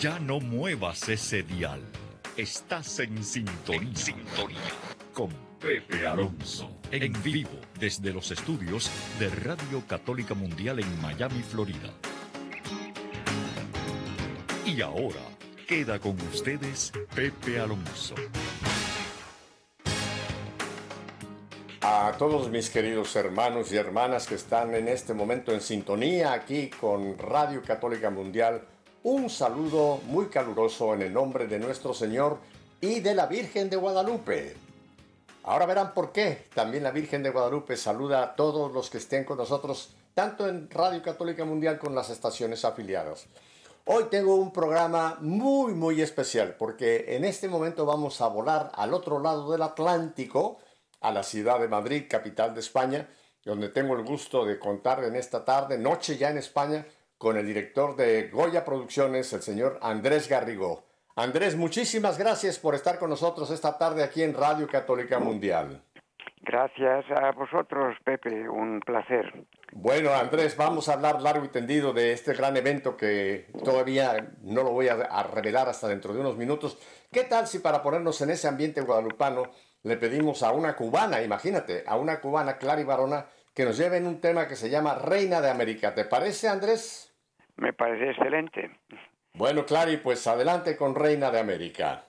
Ya no muevas ese dial. Estás en sintonía. sintonía. Con Pepe Alonso. En vivo desde los estudios de Radio Católica Mundial en Miami, Florida. Y ahora queda con ustedes Pepe Alonso. A todos mis queridos hermanos y hermanas que están en este momento en sintonía aquí con Radio Católica Mundial, un saludo muy caluroso en el nombre de nuestro Señor y de la Virgen de Guadalupe. Ahora verán por qué. También la Virgen de Guadalupe saluda a todos los que estén con nosotros, tanto en Radio Católica Mundial con las estaciones afiliadas. Hoy tengo un programa muy, muy especial porque en este momento vamos a volar al otro lado del Atlántico, a la ciudad de Madrid, capital de España, donde tengo el gusto de contar en esta tarde, noche ya en España, con el director de Goya Producciones, el señor Andrés Garrigó. Andrés, muchísimas gracias por estar con nosotros esta tarde aquí en Radio Católica Mundial. Gracias a vosotros, Pepe, un placer. Bueno, Andrés, vamos a hablar largo y tendido de este gran evento que todavía no lo voy a, revelar hasta dentro de unos minutos. ¿Qué tal si para ponernos en ese ambiente guadalupano le pedimos a una cubana, imagínate, a una cubana, Clary Barona, que nos lleve en un tema que se llama Reina de América? ¿Te parece, Andrés? Me parece excelente. Bueno, Clary, pues adelante con Reina de América.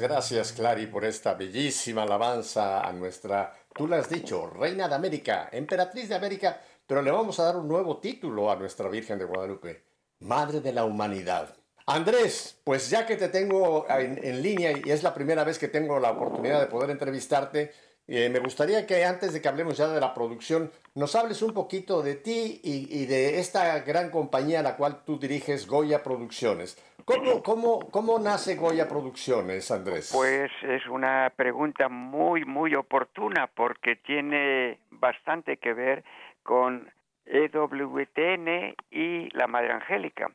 Gracias, Clary, por esta bellísima alabanza a nuestra, tú lo has dicho, Reina de América, Emperatriz de América, pero le vamos a dar un nuevo título a nuestra Virgen de Guadalupe, Madre de la Humanidad. Andrés, pues ya que te tengo en, línea y es la primera vez que tengo la oportunidad de poder entrevistarte, eh, me gustaría que antes de que hablemos ya de la producción, nos hables un poquito de ti y, de esta gran compañía a la cual tú diriges, Goya Producciones. ¿Cómo, cómo, cómo nace Goya Producciones, Andrés? Pues es una pregunta muy, muy oportuna porque tiene bastante que ver con EWTN y la Madre Angélica.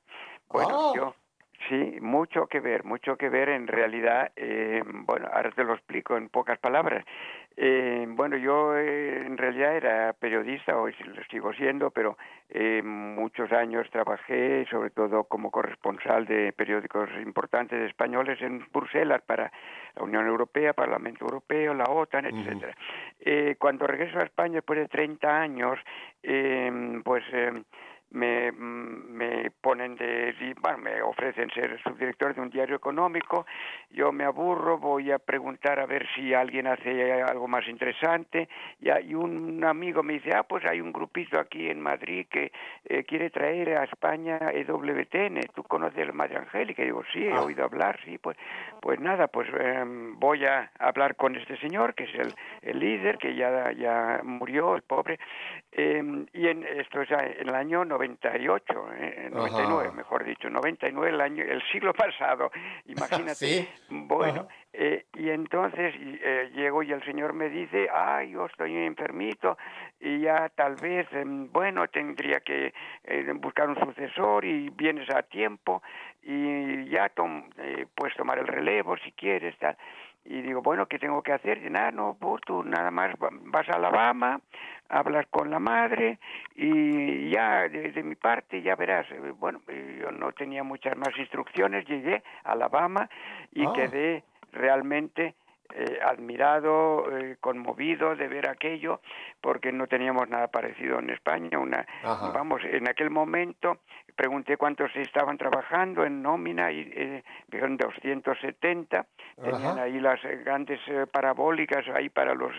Bueno, ah. yo Sí, mucho que ver, mucho que ver en realidad. Eh, bueno, ahora te lo explico en pocas palabras. Eh, bueno, yo eh, en realidad era periodista, hoy lo sigo siendo, pero eh, muchos años trabajé, sobre todo como corresponsal de periódicos importantes españoles en Bruselas para la Unión Europea, Parlamento Europeo, la OTAN, etcétera. eh, cuando regreso a España después de 30 años, pues me, me ponen de, bueno, me ofrecen ser subdirector de un diario económico, yo me aburro, voy a preguntar a ver si alguien hace algo más interesante, y, hay un amigo me dice, ah, pues hay un grupito aquí en Madrid que eh, quiere traer a España EWTN, ¿tú conoces a Madre Angélica? Y digo, sí, he ah. oído hablar, sí, pues, pues nada, pues em, voy a hablar con este señor, que es el, el líder, que ya, ya murió, el pobre, em, y en, esto es en el año 98, eh, 99, mejor dicho, 99 el año, el siglo pasado, imagínate. Bueno, eh, y entonces eh, llego y el señor me dice, ay, yo estoy enfermito y ya tal vez, em, bueno, tendría que eh, buscar un sucesor y vienes a tiempo y ya tom, eh, puedes tomar el relevo si quieres, tal. Y digo, bueno, ¿qué tengo que hacer? Y nada, no, pues tú nada más vas a Alabama, hablas con la madre y ya de, mi parte ya verás. Eh, bueno, eh, yo no tenía muchas más instrucciones, llegué a Alabama y ah. quedé realmente eh, admirado, eh, conmovido de ver aquello, porque no teníamos nada parecido en España. Una, vamos, en aquel momento pregunté cuántos estaban trabajando en nómina y eh, dijeron 270. Tenían ahí las eh, grandes parabólicas ahí para los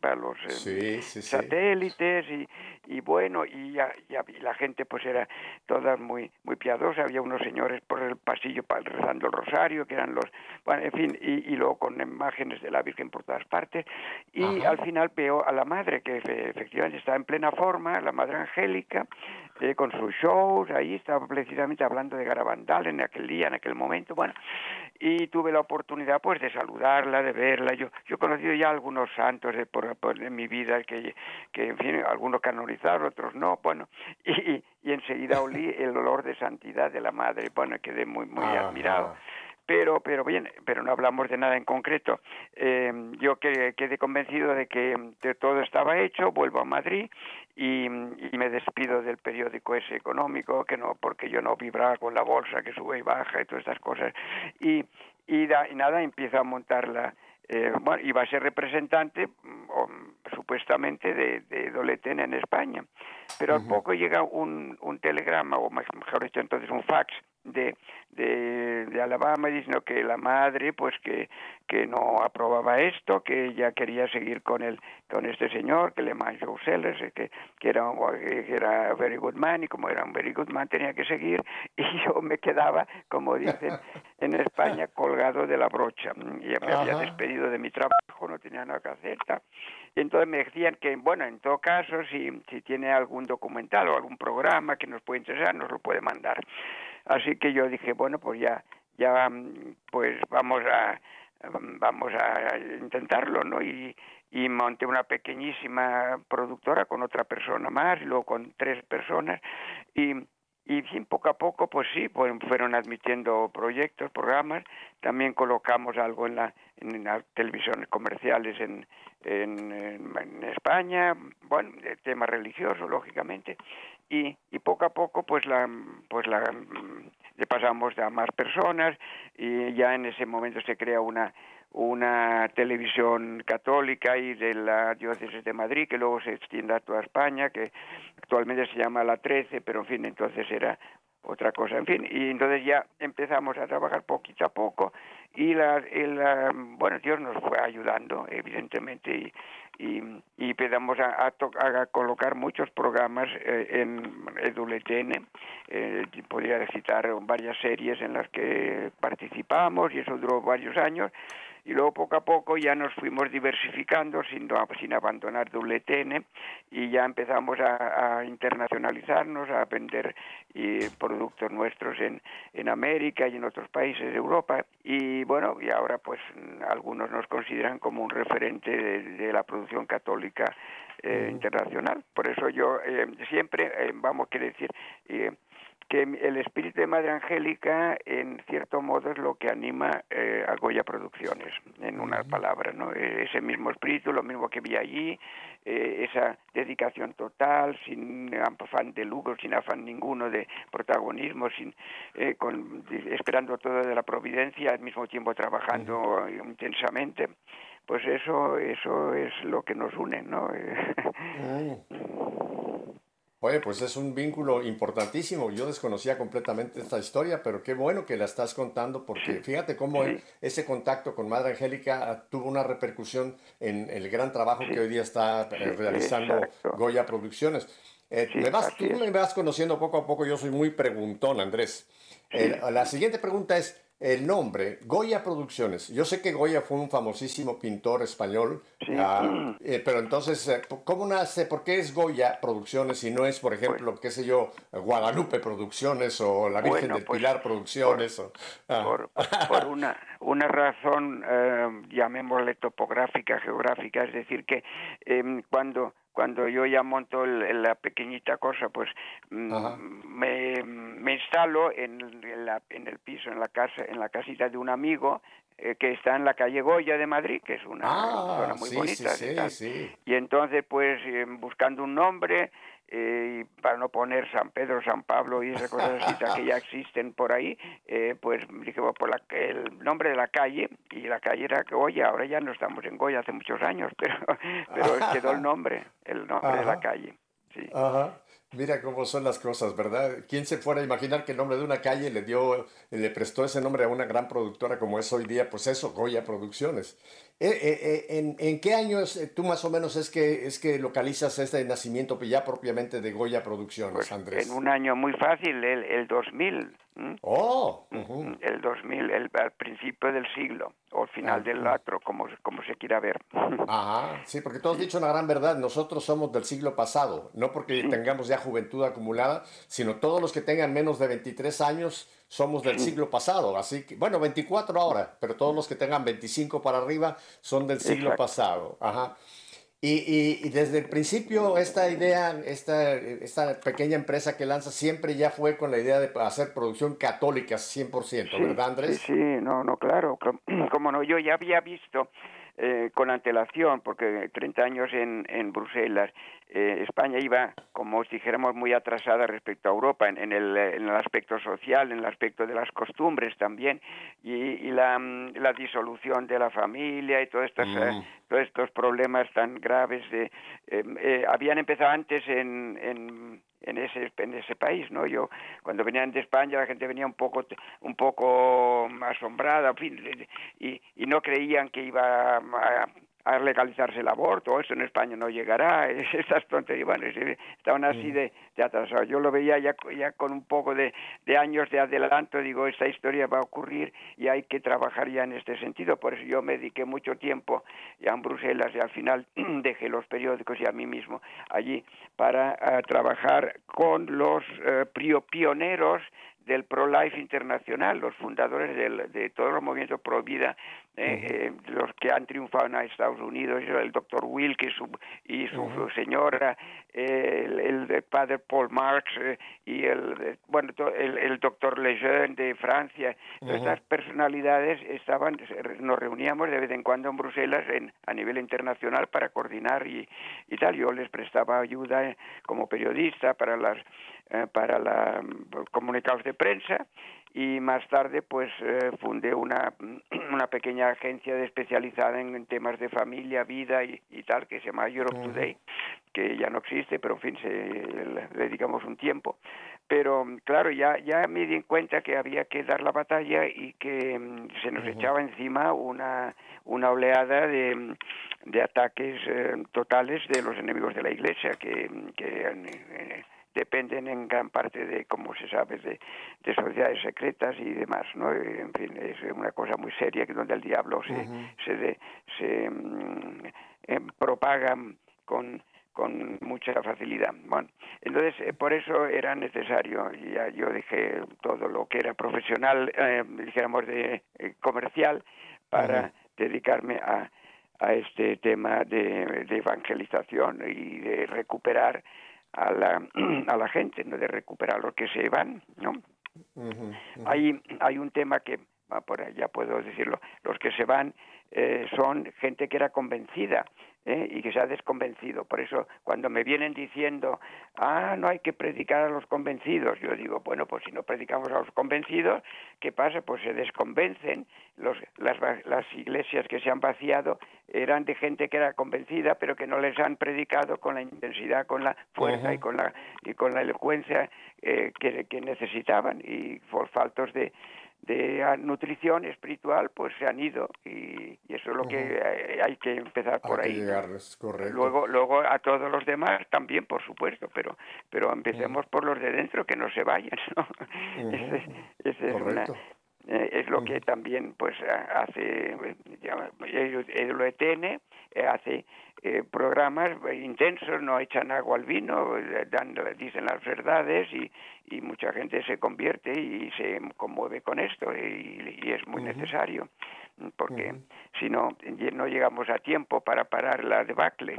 para los satélites y, y bueno y ya, ya, la gente pues era toda muy muy piadosa. Había unos señores por el pasillo rezando el rosario que eran los bueno en fin y, y luego con imágenes de la Virgen por todas partes y al final veo a la madre que efectivamente está en plena forma, la madre angélica, eh, con sus shows, ahí estaba precisamente hablando de Garabandal en aquel día, en aquel momento, bueno, y tuve la oportunidad pues de saludarla, de verla, yo, yo he conocido ya algunos santos de, por, en mi vida que, que, en fin, algunos canonizaron, otros no, bueno, y, y enseguida olí el olor de santidad de la madre, bueno, quedé muy, muy admirado. Pero pero bien pero no hablamos de nada en concreto. Eh, yo que, quedé convencido de que todo estaba hecho vuelvo a Madrid y, me despido del periódico ese económico que no porque yo no vibraba con la bolsa que sube y baja y todas estas cosas. Y y, nada empiezo a montarla eh, bueno, iba a ser representante mm, supuestamente de, de Doletén en España, pero al poco llega un, un telegrama, o mejor dicho entonces un fax, de, de, de, Alabama diciendo que la madre pues que, que no aprobaba esto, que ella quería seguir con el con este señor que le Joe Sellers, que, que era que era very good man y como era un very good man tenía que seguir y yo me quedaba como dicen en España colgado de la brocha y me había despedido de mi trabajo, no tenía nada que hacer. Y entonces me decían que, bueno, en todo caso, si, si tiene algún documental o algún programa que nos puede interesar, nos lo puede mandar. Así que yo dije, bueno, pues ya, ya, pues vamos a, vamos a intentarlo, ¿no? Y, monté una pequeñísima productora con otra persona más, y luego con tres personas, y, y poco a poco, pues sí, pues fueron admitiendo proyectos, programas, también colocamos algo en, la, en las televisiones comerciales en, en, España, bueno, de tema religioso, lógicamente, y, y poco a poco pues la pues la le pasamos a más personas y ya en ese momento se crea una una televisión católica y de la diócesis de Madrid que luego se extiende a toda España que actualmente se llama la 13 pero en fin entonces era otra cosa. En fin y entonces ya empezamos a trabajar poquito a poco y la, bueno Dios nos fue ayudando evidentemente y, y, y empezamos a, a, colocar muchos programas eh, en EWTN eh, podría citar varias series en las que participamos y eso duró varios años y luego poco a poco ya nos fuimos diversificando sin, sin abandonar WTN y ya empezamos a, internacionalizarnos, a vender productos nuestros en, en América y en otros países de Europa y bueno, y ahora pues algunos nos consideran como un referente de, la producción católica eh, internacional. Por eso yo eh, siempre, eh, vamos, a decir, que el espíritu de Madre Angélica, en cierto modo, es lo que anima eh, a Goya Producciones, en una palabra, ¿no? E, ese mismo espíritu, lo mismo que vi allí, eh, esa dedicación total, sin afán de lucro, sin afán ninguno de protagonismo, sin eh, con, esperando todo de la providencia, al mismo tiempo trabajando intensamente. Pues eso eso es lo que nos une no Oye, pues es un vínculo importantísimo. Yo desconocía completamente esta historia, pero qué bueno que la estás contando, porque fíjate cómo ese contacto con Madre Angélica tuvo una repercusión en el gran trabajo que hoy día está eh, realizando Goya Producciones. Eh, me vas, tú me vas conociendo poco a poco, yo soy muy preguntón, Andrés. la siguiente pregunta es, el nombre, Goya Producciones. Yo sé que Goya fue un famosísimo pintor español, ah, eh, pero entonces, eh, ¿cómo nace? ¿Por qué es Goya Producciones y no es, por ejemplo, pues qué sé yo, Guadalupe Producciones o la Virgen del pues, Pilar Producciones? Ah. Por, una, una razón, eh, llamémosle topográfica, geográfica, es decir, que em, cuando cuando yo ya monto la pequeñita cosa, pues mm, me, me, instalo en, la, en, el piso, en la casa, en la casita de un amigo eh, que está en la calle Goya de Madrid, que es una ah, zona muy bonita. Sí, sí, y entonces, pues, eh, buscando un nombre, eh, para no poner San Pedro, San Pablo y esas cosas que ya existen por ahí, eh, pues dije por la, el nombre de la calle y la calle era Goya, ahora ya no estamos en Goya hace muchos años, pero, pero quedó el nombre, el nombre de la calle. Sí. Ajá. Mira cómo son las cosas, ¿verdad? ¿Quién se fuera a imaginar que el nombre de una calle le dio, le prestó ese nombre a una gran productora como es hoy día? Pues eso, Goya Producciones. Eh, eh, eh, en, ¿En qué años tú más o menos es que, es que localizas este nacimiento ya propiamente de Goya Producciones, pues, Andrés? En un año muy fácil, el, el 2000. Oh, el 2000, el, al principio del siglo, o al final del otro, como, como se quiera ver. Ajá, sí, porque tú has dicho una gran verdad, nosotros somos del siglo pasado, no porque tengamos ya juventud acumulada, sino todos los que tengan menos de 23 años somos del siglo pasado, así que, bueno, 24 ahora, pero todos los que tengan 25 para arriba son del siglo pasado. Ajá. Y, y, desde el principio esta idea, esta, esta pequeña empresa que lanza siempre ya fue con la idea de hacer producción católica 100%, ¿verdad Andrés? Sí, sí, no, no, claro, como no, yo ya había visto eh, con antelación, porque 30 años en, en Bruselas, eh, España iba, como si dijéramos, muy atrasada respecto a Europa en, el, en, el, aspecto social, en el aspecto de las costumbres también, y, y la, la, disolución de la familia y todos estos, eh, mm. todos estos problemas tan graves. De, habían empezado antes en, en ese en ese país no yo cuando venían de España la gente venía un poco un poco asombrada fin y, y no creían que iba a legalizarse el aborto, eso en España no llegará, esas tonterías, bueno, estaban así de, de atrasados. Yo lo veía ya, ya con un poco de, de, años de adelanto, digo, esta historia va a ocurrir y hay que trabajar ya en este sentido, por eso yo me dediqué mucho tiempo ya en Bruselas y al final dejé los periódicos y a mí mismo allí para eh, trabajar con los eh, pioneros del Pro-Life Internacional, los fundadores de todos los movimientos pro-vida, eh, eh, los que han triunfado en Estados Unidos, el doctor Wilkie y su, señora, el, el, padre Paul Marx eh, y el, bueno, el, el doctor Lejeune de Francia. Estas personalidades estaban, nos reuníamos de vez en cuando en Bruselas en, a nivel internacional para coordinar y, y tal. Yo les prestaba ayuda como periodista para las para la comunicados de prensa y más tarde pues eh, fundé una, una pequeña agencia especializada en, temas de familia, vida y, tal que se llama Europe Today que ya no existe, pero en fin, se, le dedicamos un tiempo. Pero claro, ya, ya me di cuenta que había que dar la batalla y que mm, se nos echaba encima una, una oleada de, de ataques eh, totales de los enemigos de la Iglesia, que, que eh, dependen en gran parte de, como se sabe, de, de, sociedades secretas y demás, ¿no? En fin, es una cosa muy seria que donde el diablo se, se, se mm, eh, propaga con con mucha facilidad. Bueno, entonces eh, por eso era necesario, ya yo dejé todo lo que era profesional, eh, dijéramos de eh, comercial, para dedicarme a, a este tema de, de, evangelización y de recuperar a la, a la gente, no de recuperar los que se van, ¿no? Hay, hay un tema que, ah, por ya puedo decirlo, los que se van eh, son gente que era convencida ¿eh? y que se ha desconvencido. Por eso, cuando me vienen diciendo, ah, no hay que predicar a los convencidos, yo digo, bueno, pues si no predicamos a los convencidos, ¿qué pasa? Pues se desconvencen. Los, las, las iglesias que se han vaciado eran de gente que era convencida, pero que no les han predicado con la intensidad, con la fuerza y con la y con la elocuencia eh, que, que necesitaban y por faltos de de nutrición espiritual pues se han ido y, eso es lo que hay que empezar por ahí luego luego a todos los demás también por supuesto pero pero empecemos por los de dentro que no se vayan ¿no? ese, es una, eh, es lo que también pues hace el OETN eh, hace eh, programas intensos no echan agua al vino dan dicen las verdades y, y mucha gente se convierte y se conmueve con esto y, es muy necesario porque si no no llegamos a tiempo para parar la debacle.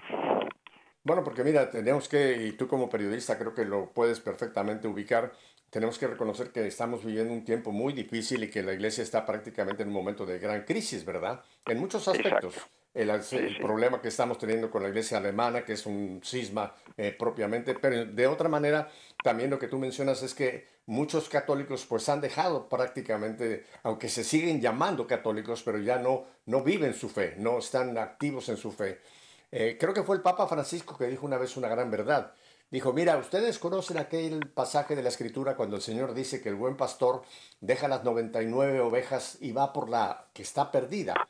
Bueno, porque mira, tenemos que, y tú como periodista creo que lo puedes perfectamente ubicar, tenemos que reconocer que estamos viviendo un tiempo muy difícil y que la iglesia está prácticamente en un momento de gran crisis, ¿verdad? En muchos aspectos. El, problema que estamos teniendo con la iglesia alemana, que es un cisma eh, propiamente, pero de otra manera, también lo que tú mencionas es que muchos católicos pues han dejado prácticamente, aunque se siguen llamando católicos, pero ya no, no viven su fe, no están activos en su fe. Eh, creo que fue el Papa Francisco que dijo una vez una gran verdad. Dijo, mira, ustedes conocen aquel pasaje de la escritura cuando el Señor dice que el buen pastor deja las 99 ovejas y va por la que está perdida.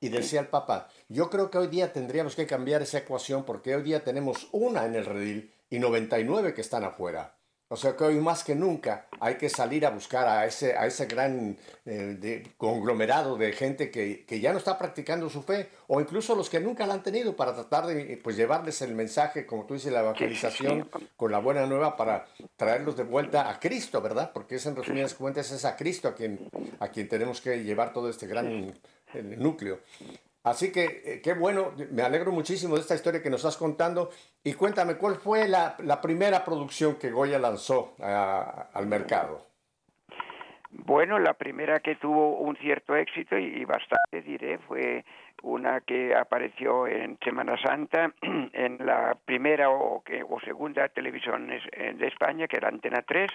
Y decía el Papa, yo creo que hoy día tendríamos que cambiar esa ecuación porque hoy día tenemos una en el redil y 99 que están afuera. O sea que hoy más que nunca hay que salir a buscar a ese, a ese gran eh, conglomerado de gente que, que, ya no está practicando su fe, o incluso los que nunca la han tenido, para tratar de pues, llevarles el mensaje, como tú dices, la evangelización con la buena nueva para traerlos de vuelta a Cristo, ¿verdad? Porque es en resumidas cuentas es a Cristo a quien, a quien tenemos que llevar todo este gran núcleo. Así que eh, qué bueno, me alegro muchísimo de esta historia que nos estás contando. Y cuéntame, ¿cuál fue la, primera producción que Goya lanzó al mercado? Bueno, la primera que tuvo un cierto éxito y, bastante, diré, fue una que apareció en Semana Santa en la primera o, o segunda televisión de España, que era Antena 3,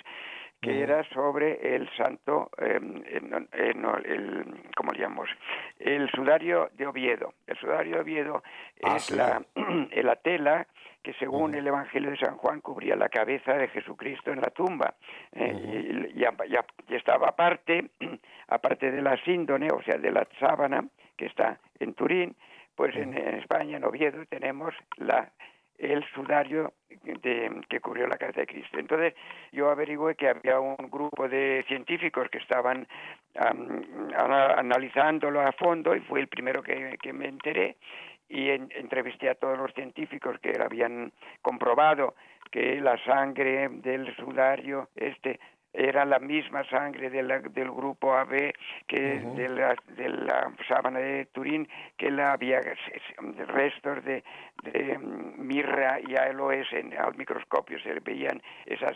que era sobre el santo, eh, el, ¿cómo llamamos? El sudario de Oviedo. El sudario de Oviedo ah, es la, la tela que según el Evangelio de San Juan cubría la cabeza de Jesucristo en la tumba. Eh, y, ya, estaba aparte, aparte de la síndone, o sea, de la sábana que está en Turín, pues en, en España, en Oviedo, tenemos la el sudario de, que cubrió la cabeza de Cristo. Entonces yo averigué que había un grupo de científicos que estaban analizándolo a fondo y fue el primero que, me enteré y entrevisté a todos los científicos que habían comprobado que la sangre del sudario este era la misma sangre de del grupo AB que de, la, de la sábana de Turín, que la había restos de, de mm, mirra y aloes en, al microscopio, se veían esas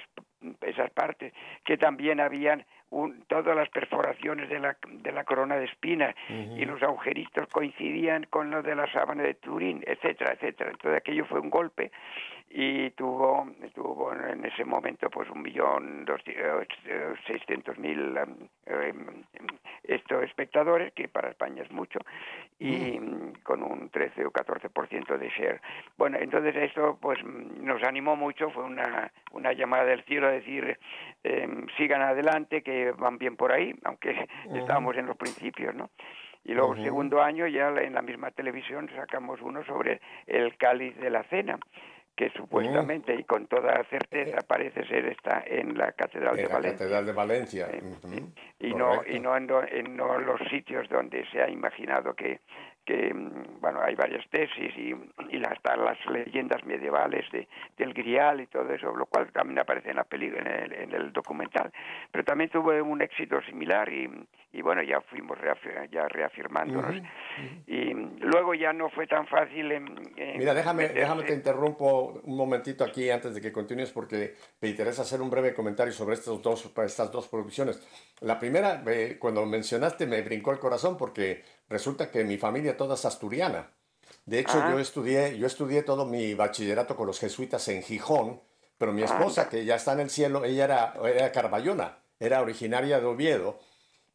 esas partes, que también habían todas las perforaciones de la, de la corona de espinas y los agujeritos coincidían con los de la sábana de Turín, etcétera, etcétera. Entonces aquello fue un golpe y tuvo, tuvo en ese momento pues un millón seiscientos mil eh, estos espectadores, que para España es mucho, y con un 13 o 14% de share. Bueno, entonces eso pues nos animó mucho, fue una, una llamada del cielo a decir em, sigan adelante, que van bien por ahí, aunque estábamos en los principios, ¿no? Y luego, el segundo año, ya en la misma televisión sacamos uno sobre el cáliz de la cena, que supuestamente y con toda certeza parece ser está en la Catedral de Valencia. Catedral de Valencia. Y no y no en, en no los sitios donde se ha imaginado que que mm, bueno hay varias tesis y, y hasta las leyendas medievales de, del grial y todo eso lo cual también aparece en la película en el, en el documental. Pero también tuvo un éxito similar y, y bueno ya fuimos ya reafirmándonos y luego ya no fue tan fácil mira déjame déjame te interrumpo un momentito aquí antes de que continúes porque me interesa hacer un breve comentario sobre estos dos estas dos producciones la primera cuando mencionaste me brincó el corazón porque resulta que mi familia toda es asturiana. De hecho, yo, estudié, yo estudié todo mi bachillerato con los jesuitas en Gijón, pero mi esposa, que ya está en el cielo, ella era, era carballona, era originaria de Oviedo.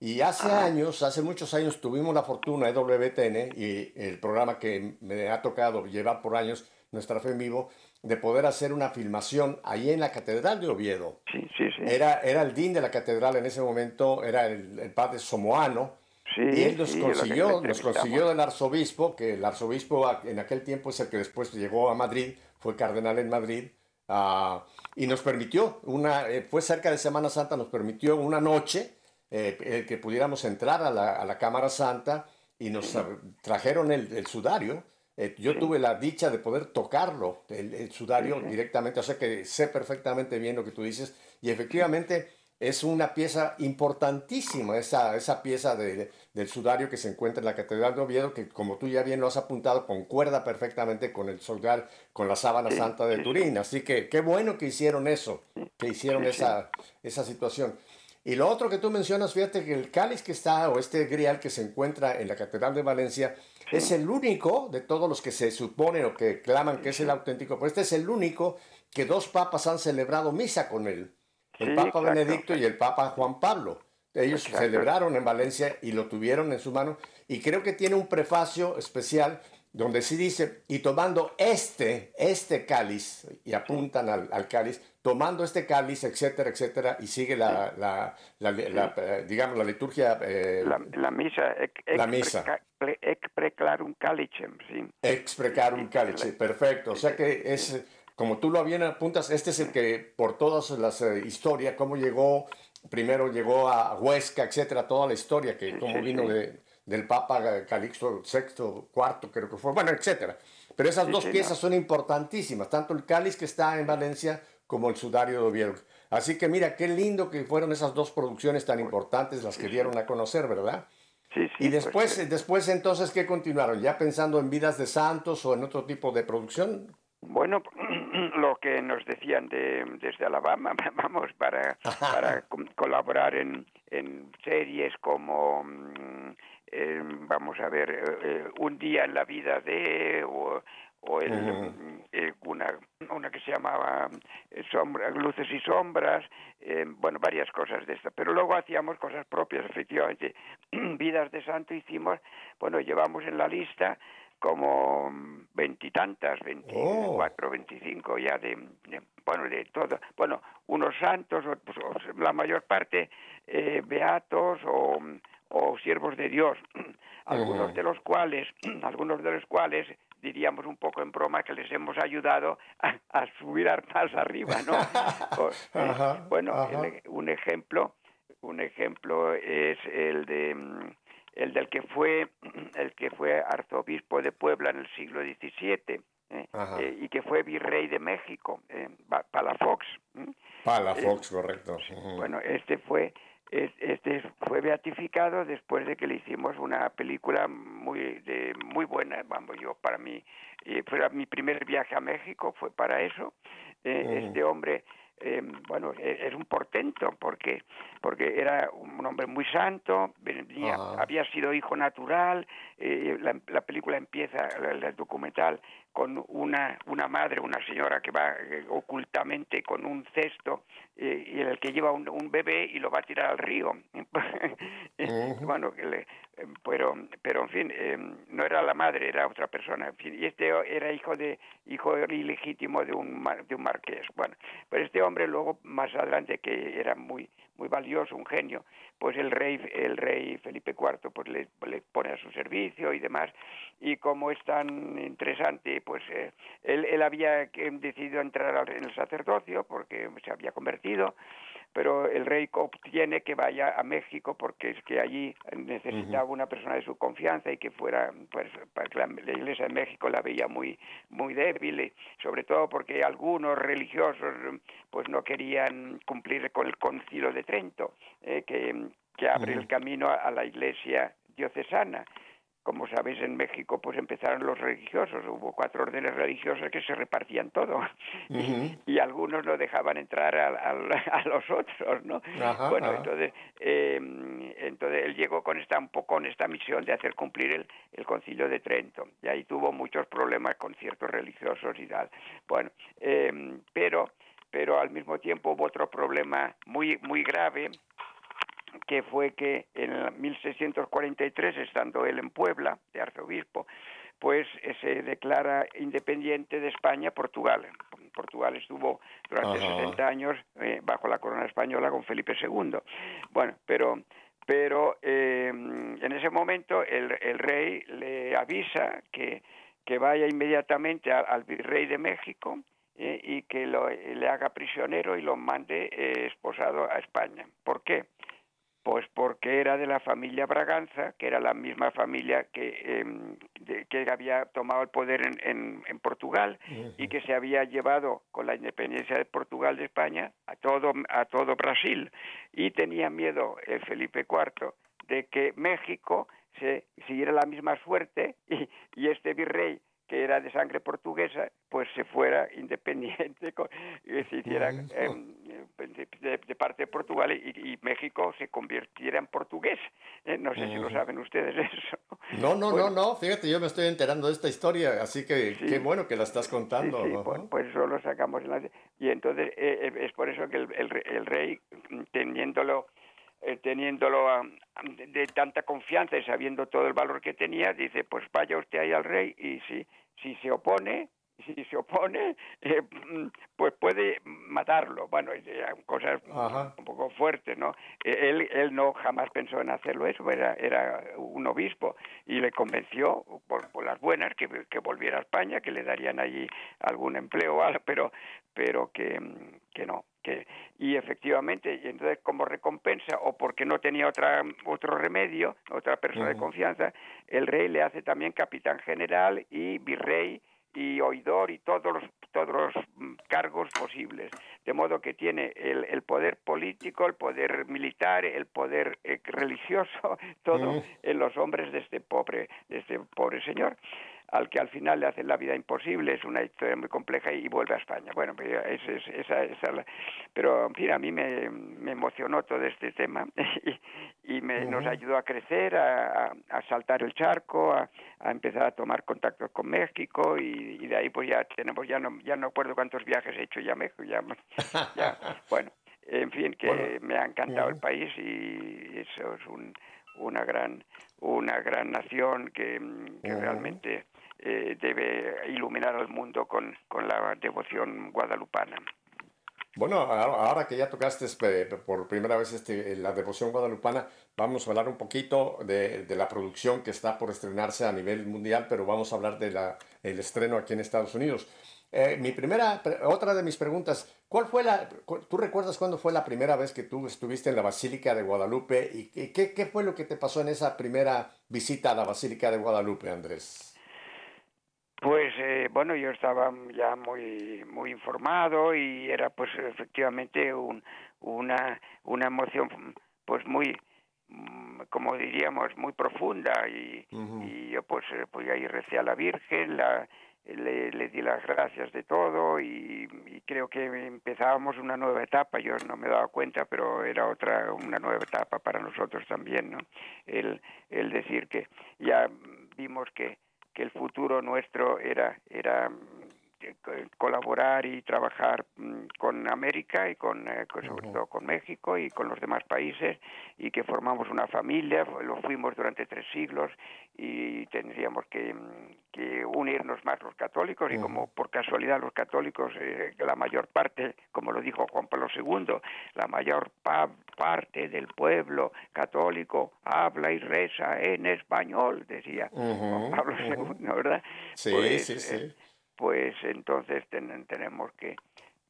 Y hace años, hace muchos años, tuvimos la fortuna de WTN y el programa que me ha tocado llevar por años, Nuestra Fe en Vivo, de poder hacer una filmación ahí en la Catedral de Oviedo. Sí, sí, sí. Era, era el dean de la catedral en ese momento, era el, el padre Somoano, y él nos consiguió, nos consiguió del arzobispo, que el arzobispo en aquel tiempo es el que después llegó a Madrid, fue cardenal en Madrid, ah, y nos permitió, una, eh, fue cerca de Semana Santa, nos permitió una noche eh, que pudiéramos entrar a la, a la, Cámara Santa y nos trajeron el, el sudario. Eh, yo tuve la dicha de poder tocarlo, el, el sudario directamente, o sea que sé perfectamente bien lo que tú dices, y efectivamente es una pieza importantísima, esa, esa pieza de, del sudario que se encuentra en la Catedral de Oviedo, que como tú ya bien lo has apuntado, concuerda perfectamente con el sudario, con la sábana santa de Turín. Así que qué bueno que hicieron eso, que hicieron esa, esa situación. Y lo otro que tú mencionas, fíjate que el cáliz que está, o este grial que se encuentra en la Catedral de Valencia, es el único de todos los que se supone o que claman que es el auténtico, pero este es el único que dos papas han celebrado misa con él. El Papa Benedicto y el Papa Juan Pablo. Ellos celebraron en Valencia y lo tuvieron en su mano. Y creo que tiene un prefacio especial donde sí dice, y tomando este, este cáliz, y apuntan al, cáliz, tomando este cáliz, etcétera, etcétera, y sigue la, la, eh, digamos, la liturgia. Eh, la, misa. la misa. Expreclarum calicem, sí. Expreclarum calicem, perfecto. O sea que es como tú lo bien apuntas, este es el que por todas las eh, historias, cómo llegó, primero llegó a Huesca, etcétera, toda la historia, que cómo vino de, del Papa Calixto VI, IV, creo que fue, bueno, etcétera. Pero esas dos piezas son importantísimas, tanto el cáliz que está en Valencia como el sudario de Oviedo. Así que mira, qué lindo que fueron esas dos producciones tan importantes las que dieron a conocer, ¿verdad? Sí, sí, y pues, después, después entonces, ¿qué continuaron? ¿Ya pensando en vidas de santos o en otro tipo de producción? Bueno, lo que nos decían de, desde Alabama, vamos, para, para colaborar en, en series como, mm, eh, vamos a ver, eh, Un día en la vida de, o, o el, eh, una, una que se llamaba sombra, Luces y Sombras, bueno, varias cosas de esto. Pero luego hacíamos cosas propias, efectivamente. Vidas de Santo hicimos, bueno, llevamos en la lista como veintitantas, veinticuatro, veinticinco ya de, bueno, de todo, bueno, unos santos, pues, la mayor parte eh, beatos o, o siervos de Dios, algunos de los cuales, algunos de los cuales diríamos un poco en broma que les hemos ayudado a, subir más arriba, ¿no? Eh, bueno, un ejemplo, un ejemplo es el de mm, el del que fue el que fue arzobispo de Puebla en el siglo XVII ¿eh? Eh, y que fue virrey de México, eh, Palafox. Palafox, correcto. Bueno, este fue este fue beatificado después de que le hicimos una película muy de muy buena, vamos yo para mí fue mi primer viaje a México fue para eso. Este hombre eh, bueno, es un portento porque porque era un hombre muy santo, había sido hijo natural, eh, la, película empieza, el, documental, con una, una madre, una señora que va eh, ocultamente con un cesto y en el que lleva un, un, bebé y lo va a tirar al río. Bueno, pero, pero en fin, no era la madre, era otra persona. En fin, y este era hijo de hijo ilegítimo de un, de un marqués. Bueno, pero este hombre luego más adelante que era muy muy valioso, un genio, pues el rey el rey Felipe IV pues le, pone a su servicio y demás y como es tan interesante, pues eh, él, él había decidido entrar en el sacerdocio porque se había convertido pero el rey obtiene que vaya a México porque es que allí necesitaba una persona de su confianza y que fuera, pues, la, Iglesia de México la veía muy, muy débil, sobre todo porque algunos religiosos, pues, no querían cumplir con el Concilio de Trento, eh, que, que abre el camino a la Iglesia diocesana como sabéis, en México pues empezaron los religiosos, hubo cuatro órdenes religiosas que se repartían todo. Y, algunos no dejaban entrar a, los otros, ¿no? bueno, entonces, em, entonces él llegó con esta un poco con esta misión de hacer cumplir el, el Concilio de Trento. Y ahí tuvo muchos problemas con ciertos religiosos y tal. Bueno, em, pero pero al mismo tiempo hubo otro problema muy muy grave que fue que en 1643, estando él en Puebla, de arzobispo, pues eh, se declara independiente de España Portugal. Portugal estuvo durante 60 años eh, bajo la corona española con Felipe II. Bueno, pero pero eh, en ese momento el, rey le avisa que, que vaya inmediatamente al virrey de México y que lo, le haga prisionero y lo mande esposado a España. ¿Por qué? Pues porque era de la familia Braganza, que era la misma familia que, em, que había tomado el poder en, en, Portugal y que se había llevado con la independencia de Portugal de España a todo, a todo Brasil. Y tenía miedo el Felipe IV de que México se siguiera la misma suerte y, y este virrey que era de sangre portuguesa, pues se fuera independiente y se hiciera em, de, parte de Portugal y, México se convirtiera en portugués. ¿eh? No sé si lo saben ustedes eso. No, no, no, no. Fíjate, yo me estoy enterando de esta historia, así que qué bueno que la estás contando. Sí, pues, pues, eso lo sacamos. En la... Y entonces eh, eh, es por eso que el, el, rey, teniéndolo teniéndolo de, tanta confianza y sabiendo todo el valor que tenía, dice, pues vaya usted ahí al rey y si si se opone, si se opone, eh, pues puede matarlo. Bueno, cosas un poco fuertes, ¿no? E, él, él no jamás pensó en hacerlo eso, era, era un obispo y le convenció por, por las buenas que, que, volviera a España, que le darían allí algún empleo, pero, pero que, que no. Que, y efectivamente, y entonces como recompensa o porque no tenía otra, otro remedio, otra persona de confianza, el rey le hace también capitán general y virrey y oidor y todos los, todos los mm, cargos posibles. De modo que tiene el, el poder político, el poder militar, el poder eh, religioso, todo en los hombres de este pobre, de este pobre señor al que al final le hacen la vida imposible, es una historia muy compleja y vuelve a España. Bueno, pues es, esa, esa, pero en fin, a mí me, me emocionó todo este tema y, me, nos ayudó a crecer, a, a, saltar el charco, a, a, empezar a tomar contactos con México y, de ahí pues ya tenemos, ya no, ya no acuerdo cuántos viajes he hecho ya a México, ya, ya bueno, en fin, que me ha encantado el país y eso es un, una gran una gran nación que, que realmente eh, debe iluminar al mundo con, con la devoción guadalupana. Bueno, ahora que ya tocaste eh, por primera vez este, la devoción guadalupana, vamos a hablar un poquito de, de, la producción que está por estrenarse a nivel mundial, pero vamos a hablar del el estreno aquí en Estados Unidos. Eh, mi primera, otra de mis preguntas, ¿cuál fue la, tú recuerdas cuándo fue la primera vez que tú estuviste en la Basílica de Guadalupe y, qué, qué, fue lo que te pasó en esa primera visita a la Basílica de Guadalupe, Andrés? Pues eh, bueno, yo estaba ya muy muy informado y era pues efectivamente un, una una emoción pues muy mm, como diríamos muy profunda y, y yo pues pues ahí recé a la Virgen la le, le, di las gracias de todo y, creo que empezábamos una nueva etapa. Yo no me daba cuenta, pero era otra, una nueva etapa para nosotros también, ¿no? El, el decir que ya vimos que, que el futuro nuestro era, era colaborar y trabajar mm, con América y con, eh, sobre todo con México y con los demás países y que formamos una familia, lo fuimos durante tres siglos y tendríamos que, mm, unirnos más los católicos y como por casualidad los católicos, eh, la mayor parte, como lo dijo Juan Pablo II, la mayor parte del pueblo católico habla y reza en español, decía Juan Pablo II, ¿verdad? Sí, pues, sí, sí. Eh, pues entonces tenemos que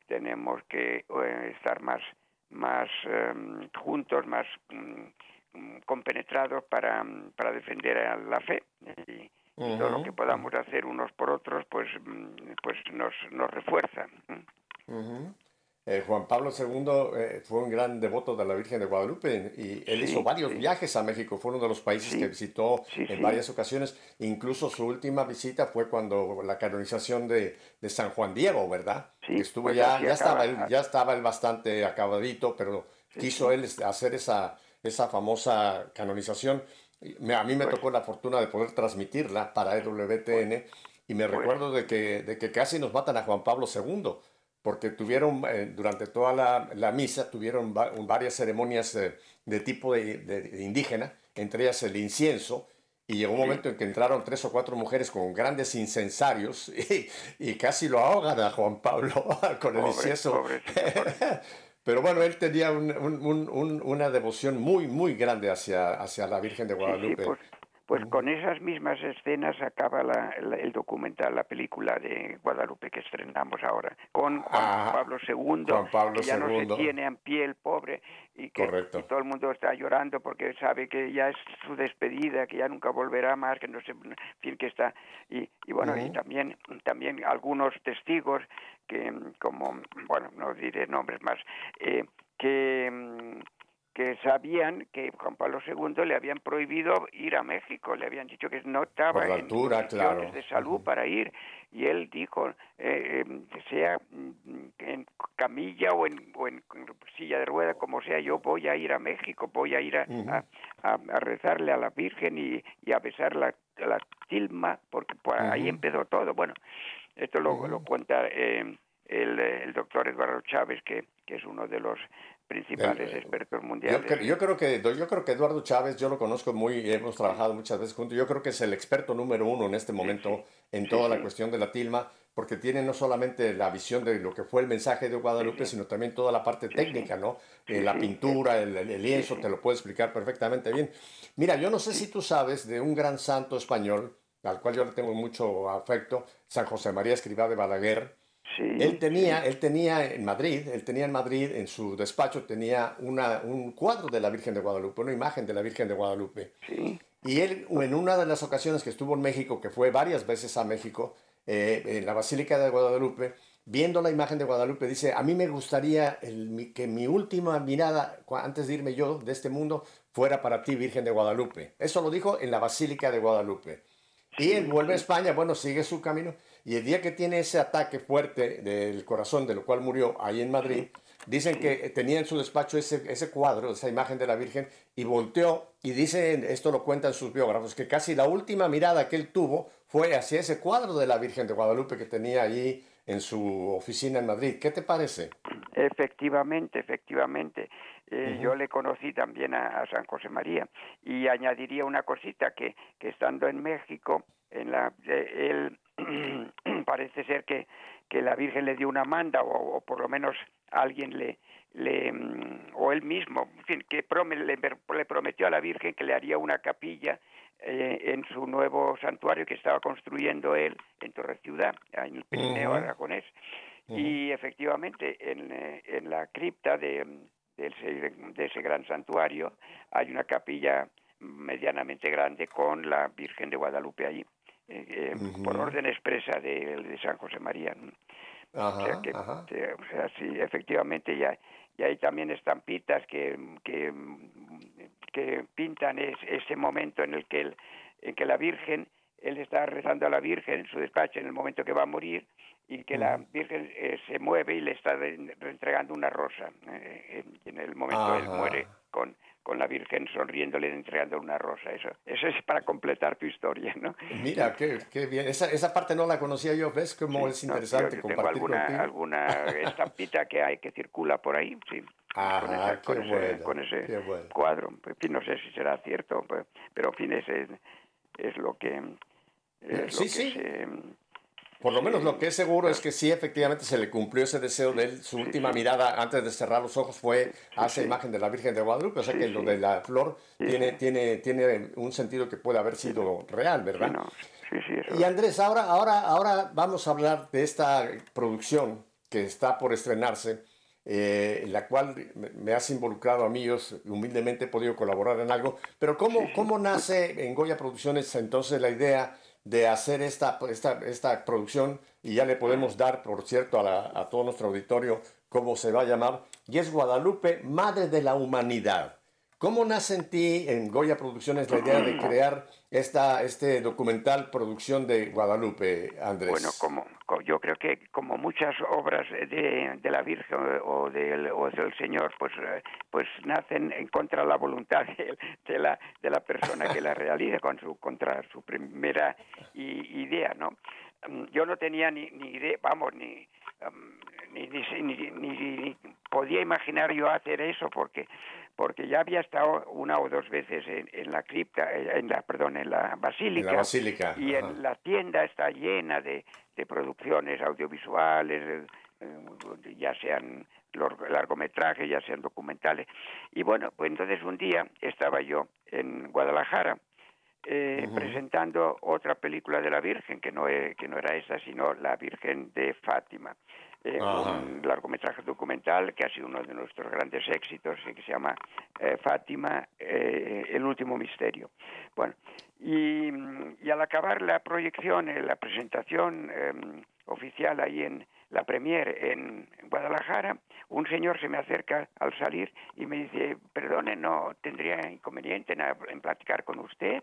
tenemos que eh, estar más más em, juntos, más mm, compenetrados para, para defender a la fe. Y, todo lo que podamos hacer unos por otros pues mm, pues nos nos refuerza. Eh, Juan Pablo II eh, fue un gran devoto de la Virgen de Guadalupe y él hizo varios viajes a México, fue uno de los países que visitó en varias ocasiones, incluso su última visita fue cuando la canonización de, de San Juan Diego, ¿verdad? Estuvo pues ya, ya estaba, él, ya estaba él bastante acabadito, pero quiso él hacer esa, esa famosa canonización. a mí me pues tocó la fortuna de poder transmitirla para EWTN pues y me recuerdo de que, de que casi nos matan a Juan Pablo II porque tuvieron eh, durante toda la, la, misa, tuvieron varias ceremonias eh, de tipo de, indígena, entre ellas el incienso, y llegó un momento en que entraron tres o cuatro mujeres con grandes incensarios y, y casi lo ahogan a Juan Pablo con el incienso. Pero bueno, él tenía un, un, una devoción muy, muy grande hacia, hacia la Virgen de Guadalupe. Pues con esas mismas escenas acaba el documental, la película de Guadalupe que estrenamos ahora, con Juan ah, Pablo II, que ya no se tiene en pie el pobre y que todo el mundo está llorando porque sabe que ya es su despedida, que ya nunca volverá más, que no sé, en fin, que está y, bueno y también también algunos testigos que como bueno no diré nombres más eh, que mm, que sabían que Juan Pablo II le habían prohibido ir a México, le habían dicho que no estaba en condiciones de salud para ir. Y él dijo eh, eh, sea mm, en camilla o en, o en, silla de rueda como sea yo voy a ir a México voy a ir a, a, rezarle a la Virgen y, y a besar la, la tilma porque por ahí empezó todo. Bueno esto lo, lo cuenta eh, el, el doctor Eduardo Chávez que, que es uno de los principales expertos mundiales. Yo, creo que, yo creo que Eduardo Chávez, yo lo conozco muy, hemos trabajado muchas veces juntos, yo creo que es el experto número uno en este momento en toda la cuestión de la tilma, porque tiene no solamente la visión de lo que fue el mensaje de Guadalupe, sino también toda la parte técnica, ¿no? Eh, la pintura, el, lienzo, te lo puede explicar perfectamente bien. Mira, yo no sé si tú sabes de un gran santo español, al cual yo le tengo mucho afecto, San José María Escribá de Balaguer, él tenía, él tenía en Madrid, él tenía en Madrid, en su despacho, tenía una, un cuadro de la Virgen de Guadalupe, una imagen de la Virgen de Guadalupe. Y él, en una de las ocasiones que estuvo en México, que fue varias veces a México, eh, en la Basílica de Guadalupe, viendo la imagen de Guadalupe, dice, a mí me gustaría que mi última mirada, antes de irme yo de este mundo, fuera para ti, Virgen de Guadalupe. Eso lo dijo en la Basílica de Guadalupe. Y él vuelve a España, bueno, sigue su camino y el día que tiene ese ataque fuerte del corazón, de lo cual murió ahí en Madrid, dicen que tenía en su despacho ese, ese cuadro, esa imagen de la Virgen, y volteó, y dicen, esto lo cuentan sus biógrafos, que casi la última mirada que él tuvo fue hacia ese cuadro de la Virgen de Guadalupe que tenía allí en su oficina en Madrid. ¿Qué te parece? Efectivamente, efectivamente. Eh, yo le conocí también a, San José María y añadiría una cosita que, que estando en México, en la, eh, él parece ser que, que la Virgen le dio una manda o, por lo menos alguien le, le mm, o él mismo, en fin, que le, prometió a la Virgen que le haría una capilla eh, en su nuevo santuario que estaba construyendo él en Torre Ciudad, en el Pirineo Aragonés. Y efectivamente, en, eh, en la cripta de, de, ese, de ese gran santuario hay una capilla medianamente grande con la Virgen de Guadalupe allí. Eh, por orden expresa de, San José María. o, sea que, o sea, sí, efectivamente, ya, y hay también estampitas que, que, pintan ese momento en el que, el, en que la Virgen él está rezando a la Virgen en su despacho en el momento que va a morir y que la Virgen eh, se mueve y le está entregando una rosa. Eh, en el momento él muere con, con la Virgen sonriéndole entregando una rosa. Eso, eso es para completar tu historia, ¿no? Mira, qué, qué bien. Esa, esa parte no la conocía yo. ¿Ves cómo es interesante no, yo, yo tengo alguna, alguna estampita que hay que circula por ahí, sí. Ah, con ese, qué bueno, con ese qué bueno. cuadro. En fin, no sé si será cierto, pero en fin, es, es lo que... Es sí, lo que sí. Se, Por lo menos lo que es seguro es que sí, efectivamente se le cumplió ese deseo de él. Su última mirada antes de cerrar los ojos fue a esa imagen de la Virgen de Guadalupe. O sea que lo de la flor tiene, tiene, tiene un sentido que puede haber sido real, ¿verdad? Y Andrés, ahora, ahora, ahora vamos a hablar de esta producción que está por estrenarse, eh, en la cual me- me has involucrado a mí, yo humildemente he podido colaborar en algo, pero ¿cómo, cómo nace en Goya Producciones entonces la idea de hacer esta, esta, esta producción? Y ya le podemos dar, por cierto, a, la- a todo nuestro auditorio cómo se va a llamar, y es Guadalupe, Madre de la Humanidad. ¿Cómo nace en ti, en Goya Producciones, la idea de crear esta, este documental producción de Guadalupe, Andrés? Bueno, como, co- yo creo que como muchas obras de, de la Virgen o del, o del Señor, pues, pues nacen en contra la voluntad de, la, de la persona que la realiza, con su, contra su primera idea, ¿no? Yo no tenía ni, ni idea, vamos, ni, um, ni- ni podía imaginar yo hacer eso porque porque ya había estado una o dos veces en, en la cripta, eh, en la, perdón, en la basílica, En la basílica, y ajá. en la tienda está llena de, de producciones audiovisuales, eh, eh, ya sean largometrajes, ya sean documentales. Y bueno, pues entonces un día estaba yo en Guadalajara eh, presentando otra película de la Virgen, que no, e- que no era esa, sino La Virgen de Fátima. Eh, un largometraje documental que ha sido uno de nuestros grandes éxitos, eh, que se llama eh, Fátima, eh, el último misterio. Bueno, y, y al acabar la proyección, eh, la presentación eh, oficial ahí en la premier en Guadalajara, un señor se me acerca al salir y me dice, perdone, no tendría inconveniente en, platicar con usted,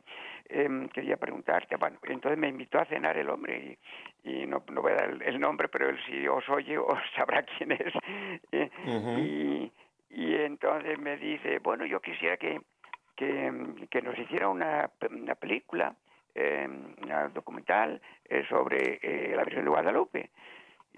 Em, quería preguntarte, bueno, entonces me invitó a cenar el hombre y, y no, no voy a dar el, el nombre, pero él si os oye os sabrá quién es. Eh, y, y entonces me dice, bueno, yo quisiera que, que, que nos hiciera una, una película, eh, una documental eh, sobre eh, la Virgen de Guadalupe.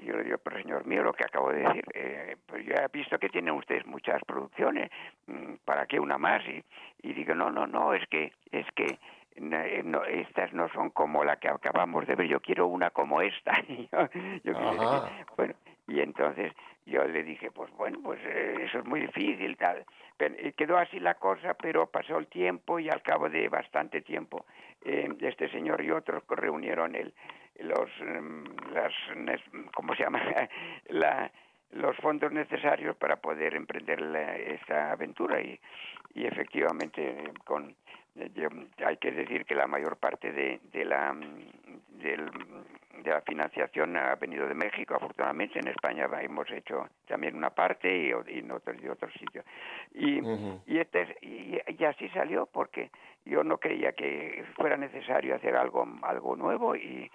Y yo le digo, pero señor mío, lo que acabo de decir, eh, pues yo he visto que tienen ustedes muchas producciones, mm, ¿para qué una más? Y, y digo, no, no, no, es que, es que no, eh, estas no son como la que acabamos de ver, yo quiero una como esta. Y yo, yo que- bueno, y entonces yo le dije, pues bueno, pues eh, eso es muy difícil, tal. Pero, eh, quedó así la cosa, pero pasó el tiempo y al cabo de bastante tiempo, eh, este señor y otros reunieron el, los, em, las, ¿cómo se llama? La, los fondos necesarios para poder emprender la- esta aventura y, y efectivamente con yo- hay que decir que la mayor parte de, de la mm, del- de la financiación ha venido de México afortunadamente en España hemos hecho también una parte y, y en otros de otros sitios y, Ujú. y, este es- y, y así salió porque yo no creía que fuera necesario hacer algo algo nuevo y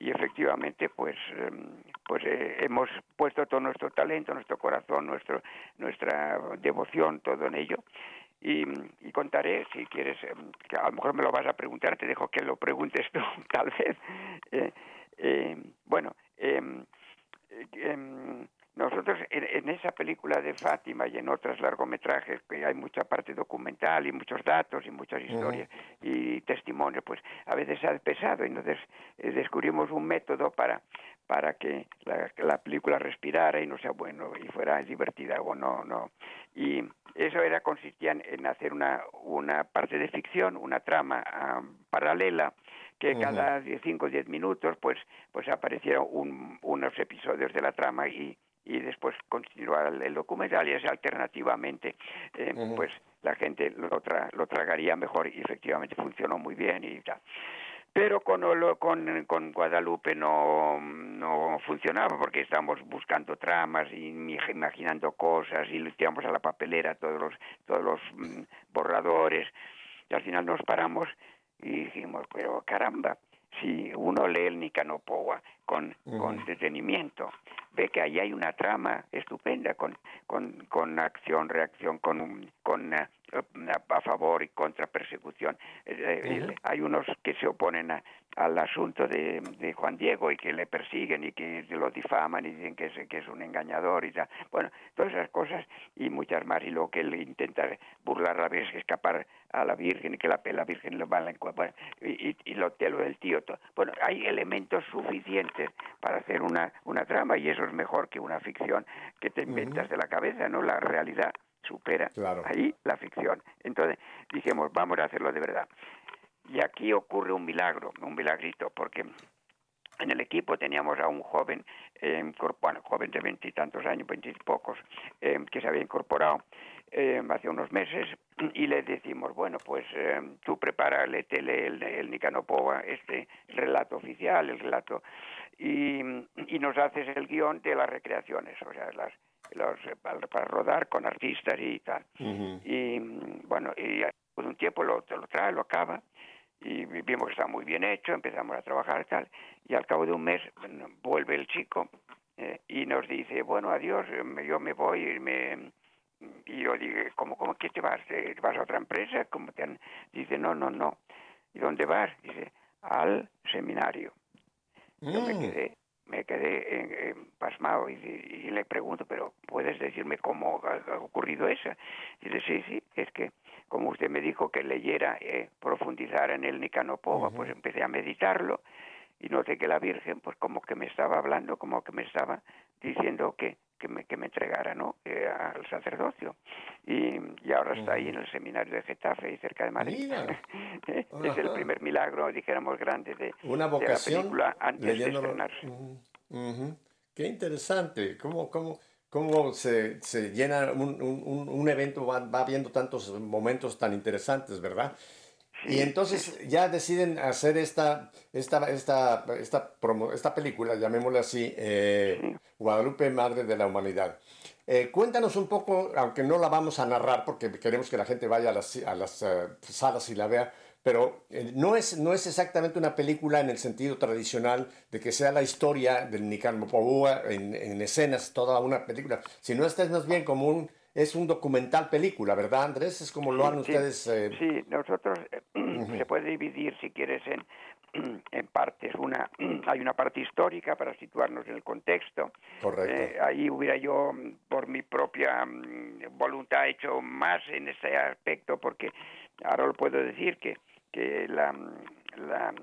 y efectivamente pues em, pues eh, hemos puesto todo nuestro talento nuestro corazón nuestro nuestra devoción todo en ello. Y, y contaré si quieres em, que a lo mejor me lo vas a preguntar te dejo que lo preguntes tú tal vez. Eh, eh, bueno em, eh, nosotros en, en esa película de Fátima y en otros largometrajes que hay mucha parte documental y muchos datos y muchas historias y testimonios pues a veces ha pesado y entonces eh, descubrimos un método para para que la, película respirara y no sea bueno y fuera divertida o no no. Y eso era consistía en, en hacer una una parte de ficción una trama ah, paralela que cada 5 o 10 minutos pues pues apareciera un, unos episodios de la trama y y después continuar el, documental y así alternativamente eh, pues la gente lo, tra- lo tragaría mejor y efectivamente funcionó muy bien y tal pero con, con, con Guadalupe no, no funcionaba porque estábamos buscando tramas y imaginando cosas y le tiramos a la papelera todos los, todos los mm, borradores y al final nos paramos y dijimos, pero caramba, si uno lee el Nicanopoa con, con detenimiento, ve que ahí hay una trama estupenda con, con, con acción, reacción, con, con eh, a, favor y contra persecución. Eh, eh, hay unos que se oponen al asunto de, de, Juan Diego y que le persiguen y que lo difaman y dicen que es, que es un engañador y tal. Bueno, todas esas cosas y muchas más. Y luego que él intenta burlar a la Virgen, escapar a la Virgen y que la, la Virgen lo va a la y, y, lo, lo del tío. Todo. Bueno, hay elementos suficientes para hacer una, una trama y eso es mejor que una ficción que te inventas de la cabeza, ¿no? La realidad supera ahí la ficción. Entonces dijimos, vamos a hacerlo de verdad. Y aquí ocurre un milagro, un milagrito, porque en el equipo teníamos a un joven, eh, bueno, joven de veintitantos años, veintipocos, eh, que se había incorporado eh, hace unos meses y le decimos, bueno, pues eh, tú prepara el, el, el Nicanopova, este relato oficial, el relato, y, y nos haces el guion de las recreaciones, o sea, las, los, para, rodar con artistas y tal. Y bueno, y por un tiempo lo, lo trae, lo acaba y vimos que está muy bien hecho, empezamos a trabajar y tal, y al cabo de un mes vuelve el chico eh, y nos dice, bueno, adiós, yo me voy y me... Y yo dije, ¿cómo, cómo que te vas? ¿Vas a otra empresa? ¿Cómo te Dice, no, no, no. ¿Y dónde vas? Dice, al seminario. Yo me mm. quedé me quedé pasmado y, le pregunto, pero ¿puedes decirme cómo ha, ocurrido eso? Y dice, sí, sí, es que como usted me dijo que leyera, eh, profundizara en el Nicanopova, pues empecé a meditarlo y noté que la Virgen, pues como que me estaba hablando, como que me estaba diciendo que, que, me, que me entregara ¿no? Eh, al sacerdocio. Y, y ahora está ahí en el seminario de Getafe, y cerca de Madrid. es el primer milagro, dijéramos, grande de, Una vocación, la película antes de estrenarse. Qué interesante. ¿Cómo, cómo, cómo se, se llena un, un, un evento, va, va viendo tantos momentos tan interesantes, ¿verdad? Y entonces ya deciden hacer esta, esta, esta, esta, esta película, llamémosla así, eh, Guadalupe, Madre de la Humanidad. Eh, cuéntanos un poco, aunque no la vamos a narrar porque queremos que la gente vaya a las, a las uh, salas y la vea, pero eh, no, es, no es exactamente una película en el sentido tradicional de que sea la historia del Nicaragua en, en escenas, toda una película, sino esta es más bien como un es un documental película, ¿verdad, Andrés? Es como lo han ustedes... Eh... Sí, nosotros eh, se puede dividir, si quieres, en, en partes. Una, hay una parte histórica para situarnos en el contexto. Correcto. Eh, ahí hubiera yo, por mi propia mm, voluntad, hecho más en ese aspecto, porque ahora lo puedo decir que, que la, la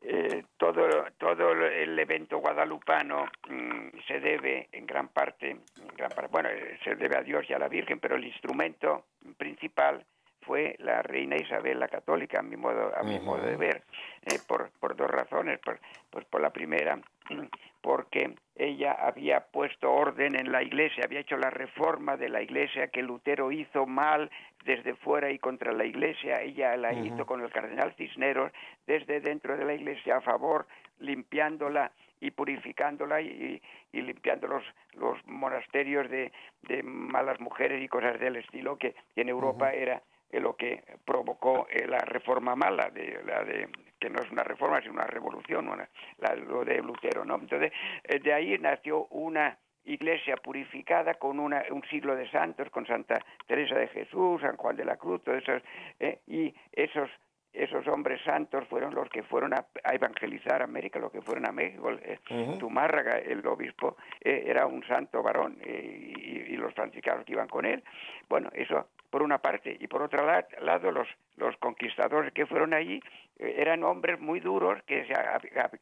eh, todo, todo el evento guadalupano mm, se debe en gran parte, en gran parte, bueno, eh, se debe a Dios y a la Virgen, pero el instrumento principal fue la reina Isabel la católica, a mi modo, a mi modo de ver, eh, por, por dos razones. Por, pues por la primera, porque ella había puesto orden en la iglesia, había hecho la reforma de la iglesia que Lutero hizo mal desde fuera y contra la iglesia, ella la hizo con el cardenal Cisneros desde dentro de la iglesia a favor, limpiándola y purificándola y, y limpiando los, los monasterios de, de, malas mujeres y cosas del estilo que en Europa era lo que provocó eh, la reforma mala de la de que no es una reforma, sino una revolución, una, la, lo de Lutero, ¿no? Entonces, eh, de ahí nació una iglesia purificada con una, un siglo de santos, con Santa Teresa de Jesús, San Juan de la Cruz, todos esos, eh, y esos esos hombres santos fueron los que fueron a, evangelizar América, los que fueron a México. Eh, Tumárraga, el obispo, eh, era un santo varón y, y, los franciscanos que iban con él. Bueno, eso por una parte. Y por otro lado, los, los conquistadores que fueron allí eh, eran hombres muy duros que,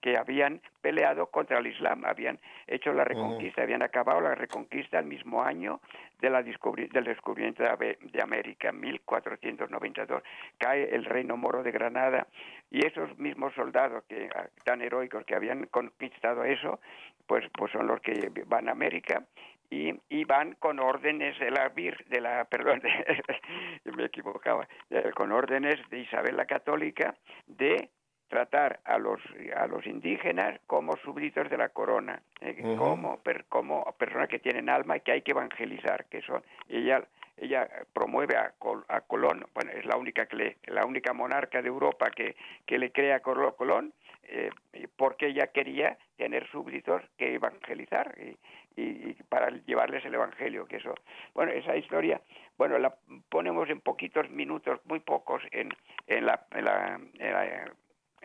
que habían peleado contra el Islam, habían hecho la reconquista, habían acabado la reconquista el mismo año de la del descubrimiento de, de América, 1492. Cae el reino moro de Granada y esos mismos soldados que ah, tan heroicos que habían conquistado eso, pues, pues son los que van a América y, y, van con órdenes de la vir, de la perdón me equivocaba con órdenes de Isabel la Católica de tratar a los a los indígenas como súbditos de la corona eh, como per, como personas que tienen alma y que hay que evangelizar que son ella ella promueve a, a Colón, bueno, es la única que le, la única monarca de Europa que, que le crea a Colón, eh, porque ella quería tener súbditos que evangelizar y, y, para llevarles el evangelio, que eso, bueno, esa historia, bueno, la ponemos en poquitos minutos, muy pocos, en, en la, en la,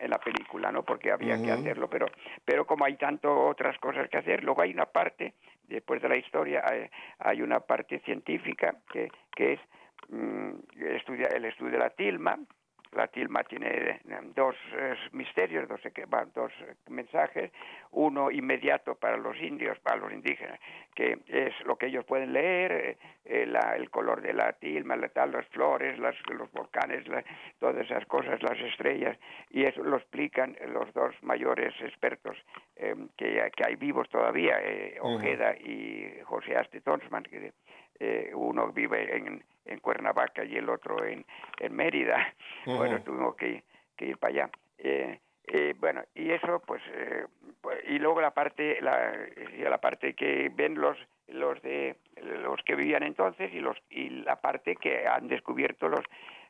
en la película, ¿no? Porque había que hacerlo, pero, pero como hay tanto otras cosas que hacer, luego hay una parte, después de la historia, hay, una parte científica que, que es mm, estudia, el estudio de la tilma, la tilma tiene eh, dos eh, misterios, dos, dos mensajes, uno inmediato para los indios, para los indígenas, que es lo que ellos pueden leer, eh, el color de la tilma, la, tal, las flores, los volcanes, todas esas cosas, las estrellas, y eso lo explican los dos mayores expertos que, que, hay vivos todavía, Ojeda y José Aste Tonsman, que uno vive en, en Cuernavaca y el otro en, en Mérida. Bueno, tuvimos que, que, ir para allá. Eh, eh, bueno, y eso, pues, eh, pues, y luego la parte, la, la parte que ven los los de los que vivían entonces y los y la parte que han descubierto los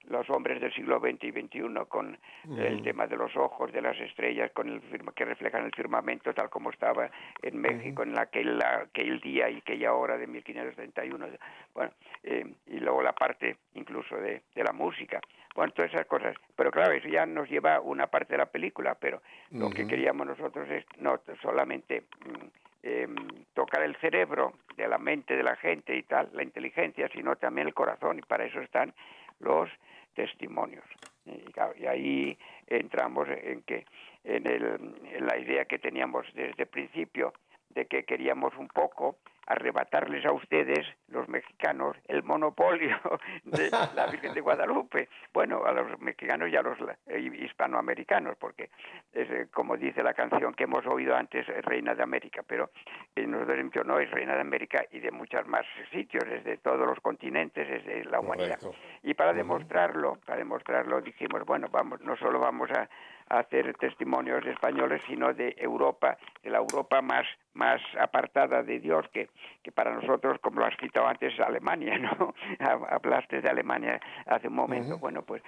los hombres del siglo XX y XXI con el tema de los ojos, de las estrellas, con el que reflejan el firmamento tal como estaba en México en aquel, aquel día y aquella hora de 1531. Bueno, eh, y luego la parte incluso de, de la música. Bueno, todas esas cosas. Pero claro, eso ya nos lleva una parte de la película, pero lo que queríamos nosotros es no solamente mm, em, tocar el cerebro de la mente de la gente y tal, la inteligencia, sino también el corazón, y para eso están los testimonios. Y, ahí entramos en que en, el, en la idea que teníamos desde el principio de que queríamos un poco arrebatarles a ustedes, los mexicanos, el monopolio de la Virgen de Guadalupe. Bueno, a los mexicanos y a los eh, hispanoamericanos, porque es eh, como dice la canción que hemos oído antes, Reina de América, pero nosotros hemos dicho, no, es Reina de América y de muchos más sitios, es de todos los continentes, es de la humanidad. Y para demostrarlo, para demostrarlo dijimos, bueno, vamos, no solo vamos a hacer testimonios españoles, sino de Europa, de la Europa más, más apartada de Dios, que, que para nosotros, como lo has citado antes, es Alemania, ¿no? Hablaste de Alemania hace un momento. Bueno, pues,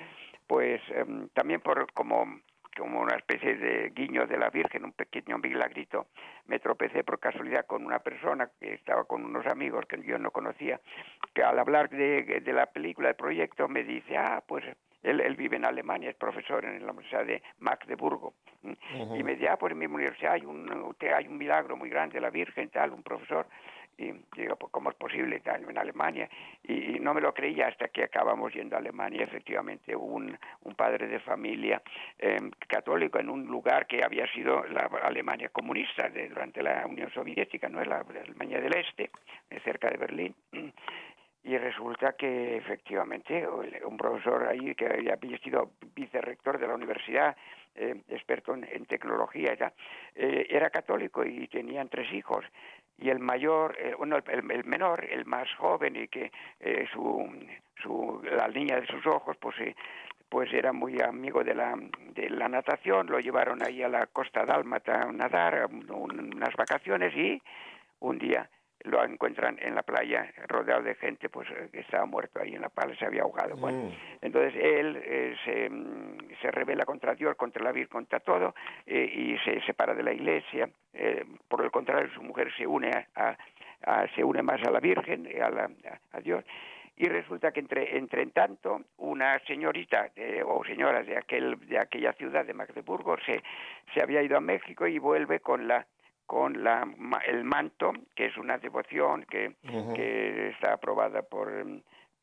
pues em, también por como como una especie de guiño de la Virgen, un pequeño milagrito, me tropecé por casualidad con una persona que estaba con unos amigos que yo no conocía, que al hablar de, de la película, del proyecto, me dice, ah, pues él, él, vive en Alemania, es profesor en la Universidad de Magdeburgo. Y me decía, ah, pues en mi universidad hay un, hay un milagro muy grande, la Virgen, tal, un profesor. Y digo, pues ¿cómo es posible tal, en Alemania? Y, no me lo creía hasta que acabamos yendo a Alemania. Efectivamente, un, un padre de familia em, católico en un lugar que había sido la Alemania comunista de, durante la Unión Soviética, no es la Alemania del Este, cerca de Berlín y resulta que efectivamente un profesor ahí que había sido vicerrector de la universidad, eh, experto en, tecnología, era, eh, era católico y tenían tres hijos. Y el mayor, eh, bueno, el, menor, el más joven y que su, su, la niña de sus ojos, pues pues era muy amigo de la, de la natación, lo llevaron ahí a la costa dálmata a nadar unas vacaciones y un día lo encuentran en la playa rodeado de gente pues eh, que estaba muerto ahí en la pala se había ahogado bueno mm. entonces él eh, se, mm, se revela contra Dios contra la Virgen contra todo eh, y se separa de la iglesia. Por el contrario su mujer se une a, se une más a la Virgen a, la, a Dios. Y resulta que entre, entre tanto una señorita o señora de aquel de aquella ciudad de Magdeburgo se se había ido a México y vuelve con la con la, el manto, que es una devoción que, que está aprobada por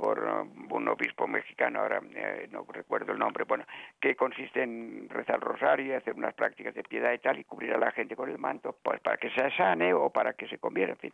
por un obispo mexicano, ahora eh, no recuerdo el nombre, bueno, que consiste en rezar el rosario hacer unas prácticas de piedad y tal, y cubrir a la gente con el manto, pues para que se sane o para que se convierta, en fin.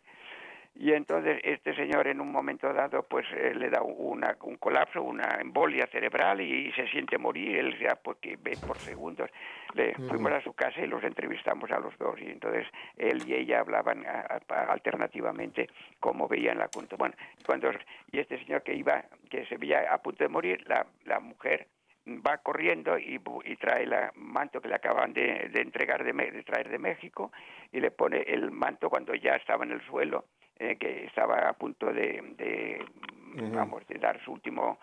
Y entonces este señor en un momento dado pues eh, le da una, un colapso, una embolia cerebral y, se siente morir, él ya porque ve por segundos. Le fuimos a su casa y los entrevistamos a los dos y entonces él y ella hablaban alternativamente cómo veían la punto. Bueno, cuando y este señor que iba que se veía a punto de morir, la, la mujer va corriendo y, y, trae el manto que le acaban de, de entregar de, de, traer de México y le pone el manto cuando ya estaba en el suelo eh, que estaba a punto de, vamos, de dar su último,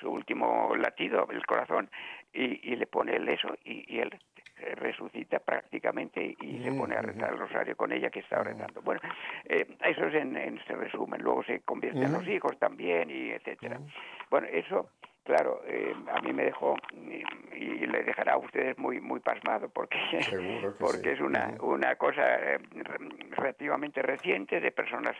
su último latido, el corazón, y, y le pone el eso, y, y él resucita prácticamente y se pone a rezar el rosario con ella que está rezando. Bueno, eh, eso es en, en ese resumen. Luego se convierte en los hijos también y etcétera. Bueno, eso claro, eh, a mí me dejó y, le dejará a ustedes muy muy pasmado porque porque es una una cosa eh, relativamente reciente de personas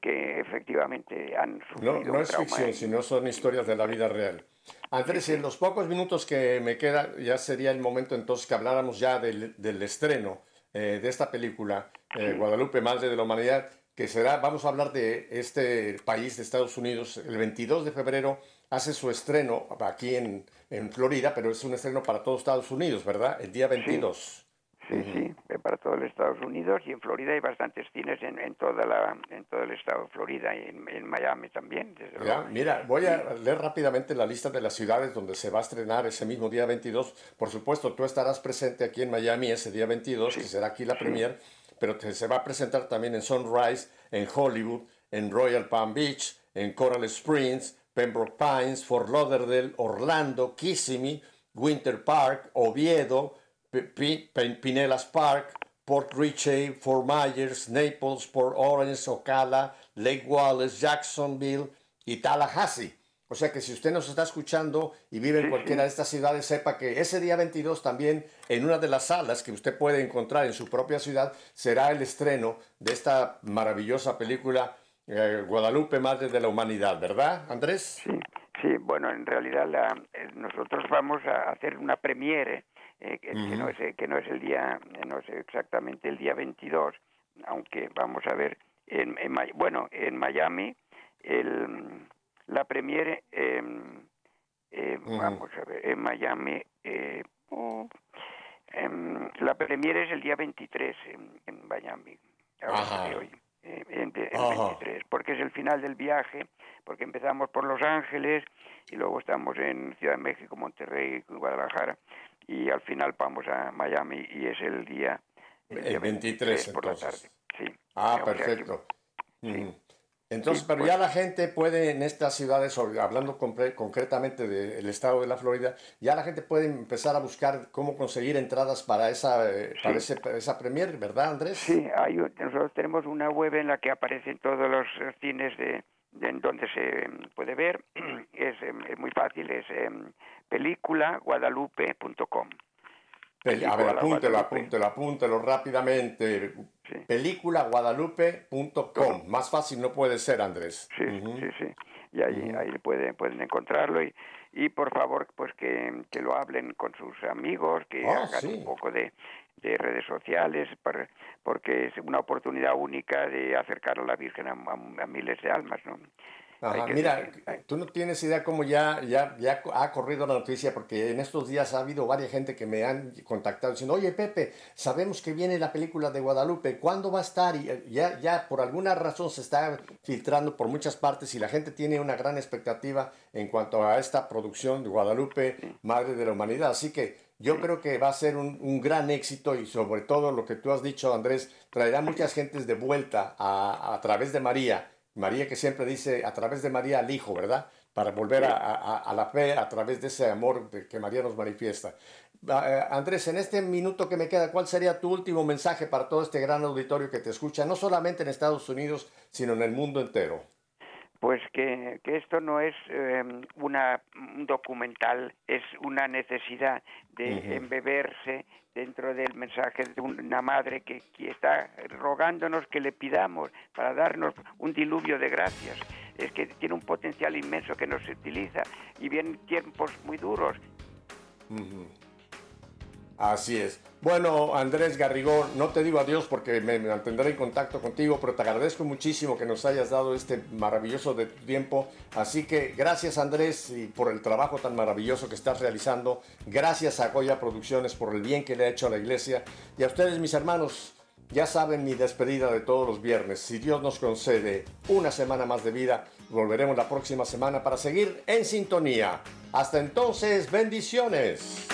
que efectivamente han sufrido no, no es ficción, sino son historias de la vida real. Andrés, en los pocos minutos que me queda, ya sería el momento entonces que habláramos ya del, del estreno eh, de esta película, Guadalupe, Madre de la Humanidad, que será, vamos a hablar de este país de Estados Unidos, el 22 de febrero hace su estreno aquí en, en, Florida, pero es un estreno para todos Estados Unidos, ¿verdad? El día 22. Sí, sí, para todo el Estados Unidos y en Florida hay bastantes cines en, en toda la, en todo el estado de Florida y en, Miami también. ya, mira, voy a leer rápidamente la lista de las ciudades donde se va a estrenar ese mismo día 22. Por supuesto, tú estarás presente aquí en Miami ese día 22, que será aquí la premier, pero se va a presentar también en Sunrise, en Hollywood, en Royal Palm Beach, en Coral Springs, Pembroke Pines, Fort Lauderdale, Orlando, Kissimmee, Winter Park, Oviedo, P Pinellas Park, Port Richey, Fort Myers, Naples, Port Orange, Ocala, Lake Wallace, Jacksonville y Tallahassee. O sea que si usted nos está escuchando y vive en cualquiera de estas ciudades, sepa que ese día 22 también en una de las salas que usted puede encontrar en su propia ciudad será el estreno de esta maravillosa película eh, Guadalupe, Madre de la Humanidad, ¿verdad, Andrés? Sí, sí bueno, en realidad la, eh, nosotros vamos a hacer una premiere, eh, que, no es, que no es el día, no es exactamente el día 22, aunque vamos a ver, en, bueno, en Miami, el, la premiere, em, vamos a ver, en Miami, oh, em, la premiere es el día 23 en, Miami. Ajá. Hoy en, 23, porque es el final del viaje, porque empezamos por Los Ángeles y luego estamos en Ciudad de México, Monterrey, Guadalajara y al final vamos a Miami y es el día, el 23, por la tarde. Sí. Ah, perfecto. Entonces, pero ya la gente puede en estas ciudades, hablando concretamente del estado de la Florida, ya la gente puede empezar a buscar cómo conseguir entradas para esa, eh, para esa premier, ¿verdad, Andrés? Sí, hay, nosotros tenemos una web en la que aparecen todos los cines de, en donde se puede ver. Es, em, es muy fácil, es em, A ver, apúntelo, apúntelo, apúntelo rápidamente. Películaguadalupe.com. Más fácil no puede ser, Andrés. Sí, sí, sí. Y ahí, ahí pueden, pueden encontrarlo y, y por favor, pues que, que lo hablen con sus amigos, que ah, hagan un poco de, de redes sociales, porque es una oportunidad única de acercar a la Virgen a, a miles de almas, ¿no? Mira, tú no tienes idea cómo ya, ya, ya ha corrido la noticia, porque en estos días ha habido varias gente que me han contactado diciendo, oye Pepe, sabemos que viene la película de Guadalupe, ¿cuándo va a estar? Y eh, ya, ya por alguna razón se está filtrando por muchas partes y la gente tiene una gran expectativa en cuanto a esta producción de Guadalupe, Madre de la Humanidad. Así que yo creo que va a ser un, un, gran éxito y sobre todo lo que tú has dicho, Andrés, traerá muchas gentes de vuelta a, a través de María María que siempre dice a través de María al Hijo, ¿verdad? Para volver a, la fe a través de ese amor que María nos manifiesta. Eh, Andrés, en este minuto que me queda, ¿cuál sería tu último mensaje para todo este gran auditorio que te escucha, no solamente en Estados Unidos, sino en el mundo entero? Pues que, esto no es em, una, un documental, es una necesidad de embeberse dentro del mensaje de una madre que, que, está rogándonos que le pidamos para darnos un diluvio de gracias. Es que tiene un potencial inmenso que no se utiliza y vienen tiempos muy duros. Así es. Bueno, Andrés Garrigón, no te digo adiós porque me mantendré en contacto contigo, pero te agradezco muchísimo que nos hayas dado este maravilloso de tiempo. Así que gracias Andrés por el trabajo tan maravilloso que estás realizando. Gracias a Goya Producciones por el bien que le ha hecho a la iglesia. Y a ustedes, mis hermanos, ya saben mi despedida de todos los viernes. Si Dios nos concede una semana más de vida, volveremos la próxima semana para seguir en sintonía. Hasta entonces, bendiciones.